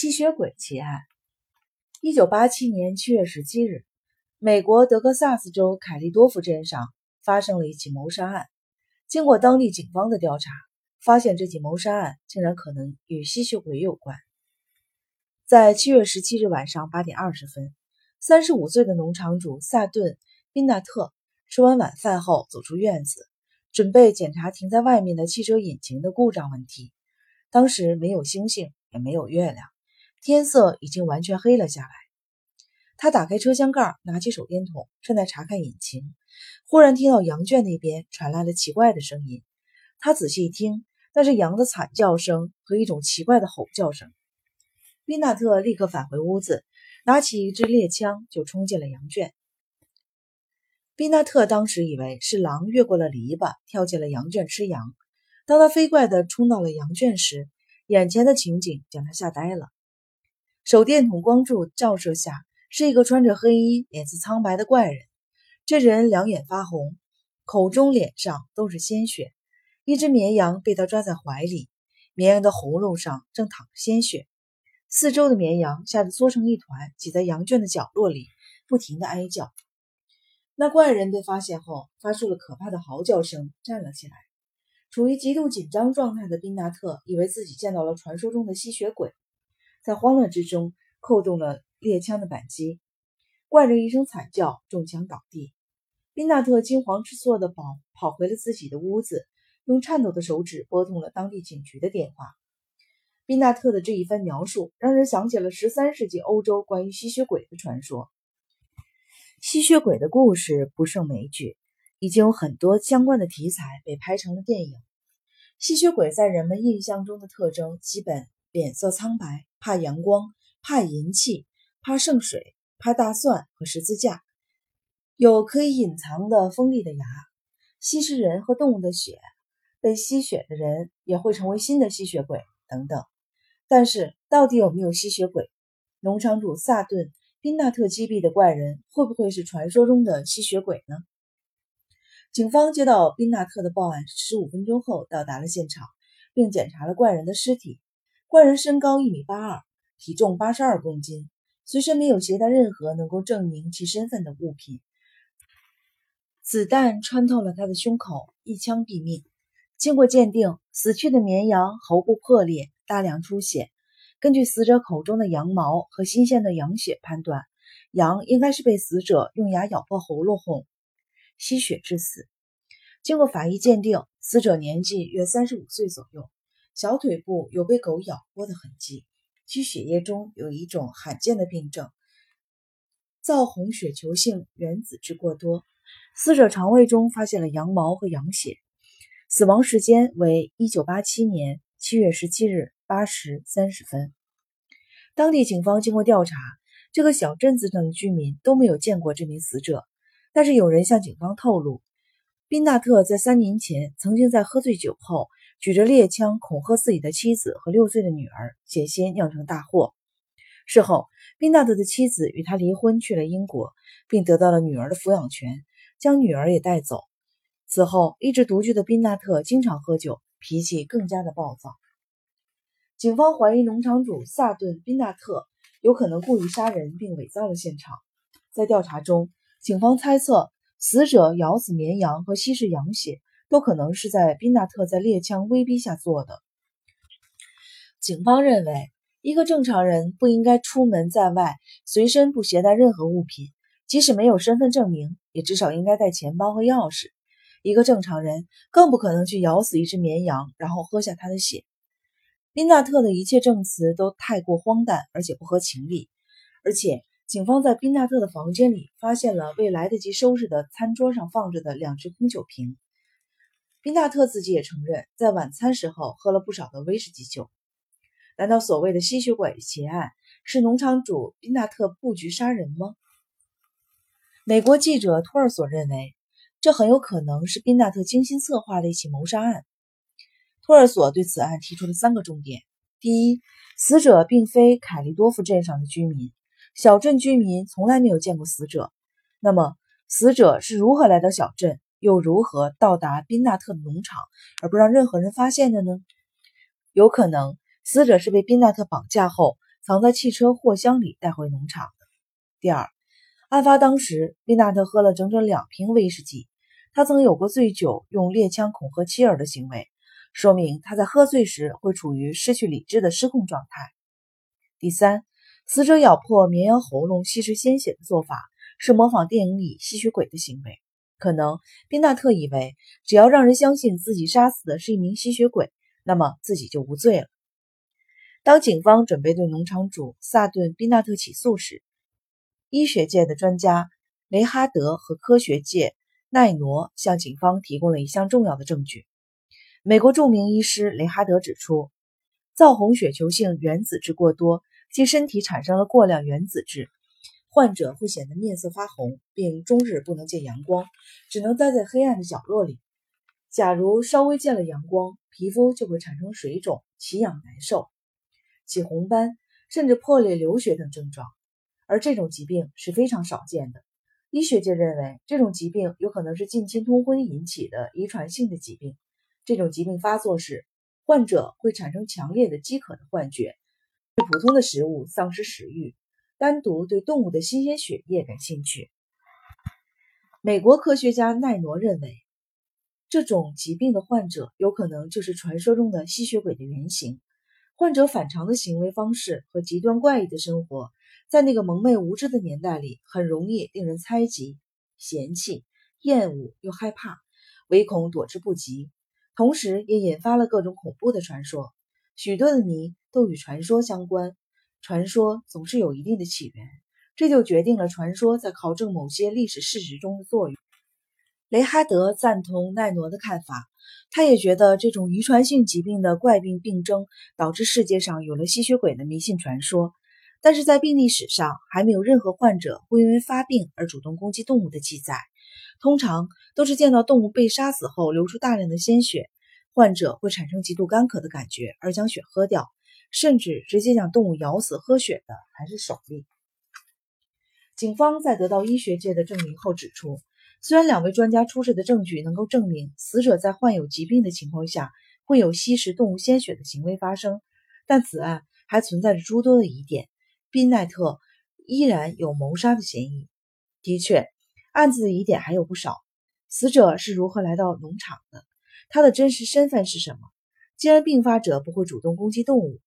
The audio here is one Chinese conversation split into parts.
吸血鬼奇案。一九八七年七月十七日，美国德克萨斯州凯利多夫镇上发生了一起谋杀案。经过当地警方的调查，发现这起谋杀案竟然可能与吸血鬼有关。在七月十七日晚上八点二十分，三十五岁的农场主萨顿·宾纳特吃完晚饭后走出院子，准备检查停在外面的汽车引擎的故障问题。当时没有星星，也没有月亮，天色已经完全黑了下来。他打开车厢盖，拿起手电筒，正在查看引擎，忽然听到羊圈那边传来了奇怪的声音。他仔细一听，那是羊的惨叫声和一种奇怪的吼叫声。宾纳特立刻返回屋子，拿起一支猎枪就冲进了羊圈。宾纳特当时以为是狼越过了篱笆，跳进了羊圈吃羊。当他飞快地冲到了羊圈时，眼前的情景将他吓呆了。手电筒光柱照射下，是一个穿着黑衣、脸色苍白的怪人。这人两眼发红，口中、脸上都是鲜血。一只绵羊被他抓在怀里，绵羊的喉咙上正淌着鲜血。四周的绵羊吓得缩成一团，挤在羊圈的角落里，不停地哀叫。那怪人被发现后，发出了可怕的嚎叫声，站了起来。处于极度紧张状态的宾纳特以为自己见到了传说中的吸血鬼，在慌乱之中扣动了猎枪的扳机。怪人一声惨叫，中枪倒地。宾纳特惊慌失措地跑跑回了自己的屋子，用颤抖的手指拨通了当地警局的电话。宾纳特的这一番描述，让人想起了十三世纪欧洲关于吸血鬼的传说。吸血鬼的故事不胜枚举，已经有很多相关的题材被拍成了电影。吸血鬼在人们印象中的特征，基本脸色苍白，怕阳光，怕银器，怕圣水，怕大蒜和十字架，有可以隐藏的锋利的牙，吸食人和动物的血，被吸血的人也会成为新的吸血鬼等等。但是，到底有没有吸血鬼？农场主萨顿·宾纳特击毙的怪人会不会是传说中的吸血鬼呢？警方接到宾纳特的报案，十五分钟后到达了现场，并检查了怪人的尸体。怪人身高一米八二，体重八十二公斤，随身没有携带任何能够证明其身份的物品。子弹穿透了他的胸口，一枪毙命。经过鉴定，死去的绵羊喉部破裂。大量出血。根据死者口中的羊毛和新鲜的羊血判断，羊应该是被死者用牙咬破喉咙后吸血致死。经过法医鉴定，死者年纪约三十五岁左右，小腿部有被狗咬过的痕迹，其血液中有一种罕见的病症——皂红血球性原子质过多。死者肠胃中发现了羊毛和羊血。死亡时间为一九八七年七月十七日。八时三十分，当地警方经过调查，这个小镇子上的居民都没有见过这名死者。但是有人向警方透露，宾纳特在三年前曾经在喝醉酒后，举着猎枪恐吓自己的妻子和六岁的女儿，险些酿成大祸。事后，宾纳特的妻子与他离婚，去了英国，并得到了女儿的抚养权，将女儿也带走。此后，一直独居的宾纳特经常喝酒，脾气更加的暴躁。警方怀疑农场主萨顿·宾纳特有可能故意杀人并伪造了现场。在调查中，警方猜测死者咬死绵羊和吸食羊血都可能是在宾纳特在猎枪威逼下做的。警方认为，一个正常人不应该出门在外随身不携带任何物品，即使没有身份证明，也至少应该带钱包和钥匙。一个正常人更不可能去咬死一只绵羊，然后喝下它的血。宾纳特的一切证词都太过荒诞，而且不合情理。而且，警方在宾纳特的房间里发现了未来得及收拾的餐桌上放着的两只空酒瓶。宾纳特自己也承认，在晚餐时候喝了不少的威士忌酒。难道所谓的吸血鬼奇案是农场主宾纳特布局杀人吗？美国记者托尔索认为，这很有可能是宾纳特精心策划的一起谋杀案。托尔索对此案提出了三个重点：第一，死者并非凯利多夫镇上的居民，小镇居民从来没有见过死者。那么，死者是如何来到小镇，又如何到达宾纳特的农场，而不让任何人发现的呢？有可能，死者是被宾纳特绑架后，藏在汽车货箱里带回农场的。第二，案发当时，宾纳特喝了整整两瓶威士忌，他曾有过醉酒用猎枪恐吓妻儿的行为，说明他在喝醉时会处于失去理智的失控状态。第三，死者咬破绵羊喉咙吸食鲜血的做法是模仿电影里吸血鬼的行为。可能宾纳特以为，只要让人相信自己杀死的是一名吸血鬼，那么自己就无罪了。当警方准备对农场主萨顿·宾纳特起诉时，医学界的专家雷哈德和科学界奈罗向警方提供了一项重要的证据。美国著名医师雷哈德指出，造红血球性原子质过多。即身体产生了过量原子质，患者会显得面色发红，并终日不能见阳光，只能待在黑暗的角落里。假如稍微见了阳光，皮肤就会产生水肿、奇痒难受、起红斑，甚至破裂、流血等症状。而这种疾病是非常少见的。医学界认为，这种疾病有可能是近亲通婚引起的遗传性的疾病。这种疾病发作时，患者会产生强烈的饥渴的幻觉。对普通的食物丧失食欲，单独对动物的新鲜血液感兴趣。美国科学家奈罗认为，这种疾病的患者有可能就是传说中的吸血鬼的原型。患者反常的行为方式和极端怪异的生活，在那个蒙昧无知的年代里，很容易令人猜忌、嫌弃、厌恶又害怕，唯恐躲之不及。同时，也引发了各种恐怖的传说。许多的谜都与传说相关，传说总是有一定的起源，这就决定了传说在考证某些历史事实中的作用。雷哈德赞同奈诺的看法，他也觉得这种遗传性疾病的怪病病征导致世界上有了吸血鬼的迷信传说，但是在病历史上还没有任何患者会因为发病而主动攻击动物的记载，通常都是见到动物被杀死后流出大量的鲜血。患者会产生极度干渴的感觉，而将血喝掉，甚至直接将动物咬死喝血的还是首例。警方在得到医学界的证明后指出，虽然两位专家出示的证据能够证明死者在患有疾病的情况下会有吸食动物鲜血的行为发生，但此案还存在着诸多的疑点。宾奈特依然有谋杀的嫌疑。的确，案子的疑点还有不少。死者是如何来到农场的？他的真实身份是什么？既然病发者不会主动攻击动物，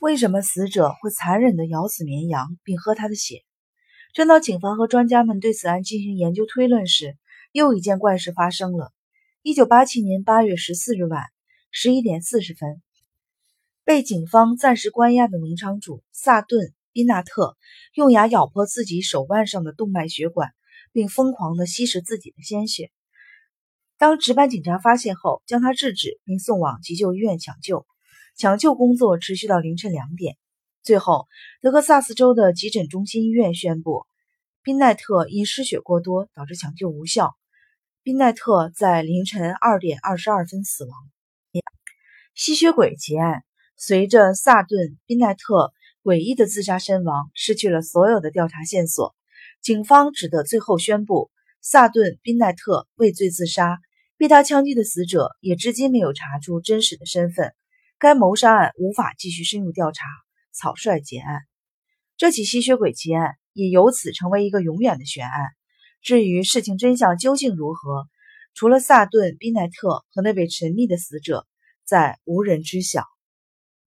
为什么死者会残忍地咬死绵羊并喝它的血？正当警方和专家们对此案进行研究推论时，又一件怪事发生了。一九八七年八月十四日晚十一点四十分，被警方暂时关押的农场主萨顿·宾纳特用牙咬破自己手腕上的动脉血管，并疯狂地吸食自己的鲜血。当值班警察发现后，将他制止并送往急救医院抢救。抢救工作持续到凌晨两点。最后，德克萨斯州的急诊中心医院宣布，宾奈特因失血过多导致抢救无效。宾奈特在凌晨二点二十二分死亡。吸血鬼结案，随着萨顿·宾奈特诡异的自杀身亡，失去了所有的调查线索。警方只得最后宣布，萨顿·宾奈特畏罪自杀。被他枪击的死者也至今没有查出真实的身份，该谋杀案无法继续深入调查，草率结案。这起吸血鬼奇案也由此成为一个永远的悬案。至于事情真相究竟如何，除了萨顿·宾奈特和那位神秘的死者，再无人知晓。